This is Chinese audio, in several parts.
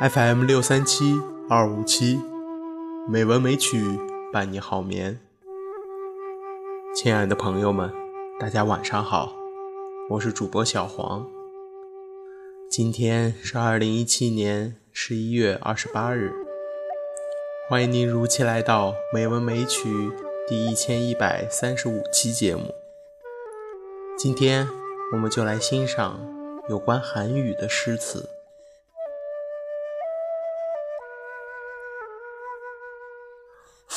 FM 六三七二五七，美文美曲伴你好眠。亲爱的朋友们，大家晚上好，我是主播小黄。今天是二零一七年十一月二十八日，欢迎您如期来到《美文美曲》第一千一百三十五期节目。今天我们就来欣赏有关韩语的诗词。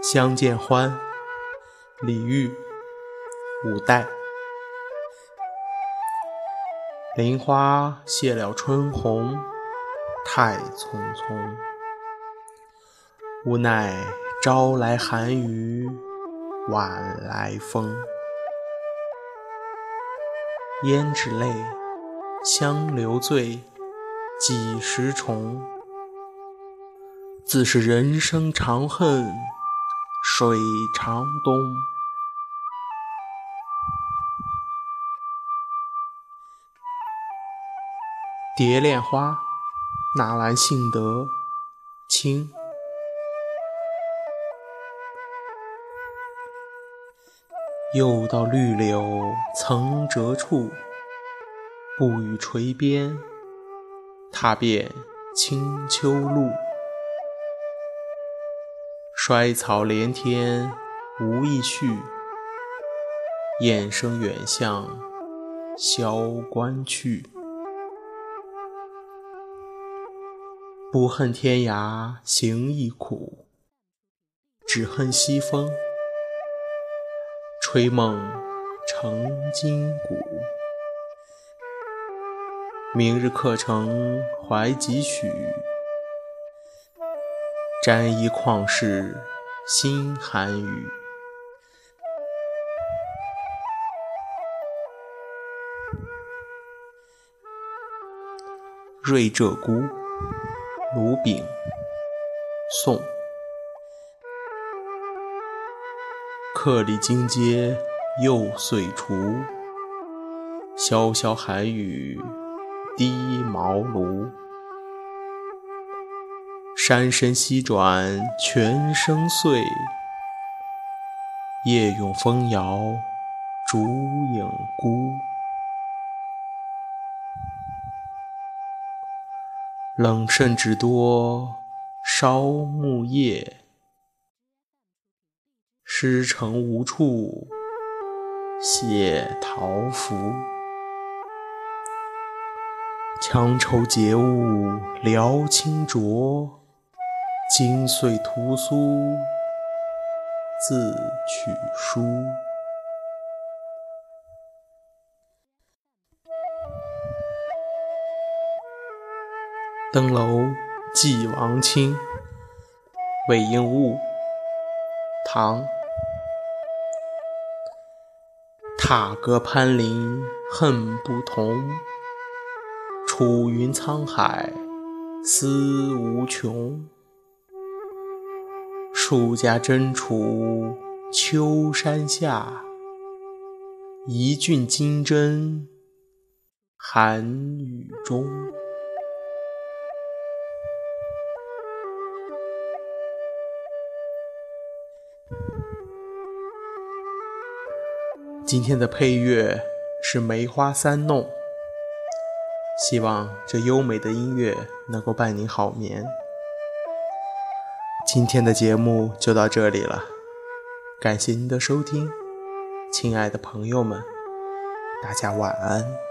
相见欢，李煜，五代。林花谢了春红，太匆匆。无奈朝来寒雨，晚来风。胭脂泪，香留醉，几时重？自是人生长恨。水长东，蝶恋花，纳兰性德，清。又到绿柳曾折处，不与垂鞭，踏遍青丘路。衰草连天无意绪，雁声远向萧关去。不恨天涯行亦苦，只恨西风吹梦成今古。明日客程怀几许？沾衣旷世心寒雨。瑞鹧鸪，卢炳，宋。客里金阶又岁除，潇潇寒雨低茅庐。山深溪转泉声碎，夜永风摇烛影孤。冷甚至多烧木叶，诗成无处写桃符。强愁结雾聊清浊。金碎屠苏自取书。登楼寄王卿，韦应物，唐。踏歌攀林恨不同，楚云沧海思无穷。数家争处秋山下，一郡金针寒雨中。今天的配乐是《梅花三弄》，希望这优美的音乐能够伴你好眠。今天的节目就到这里了，感谢您的收听，亲爱的朋友们，大家晚安。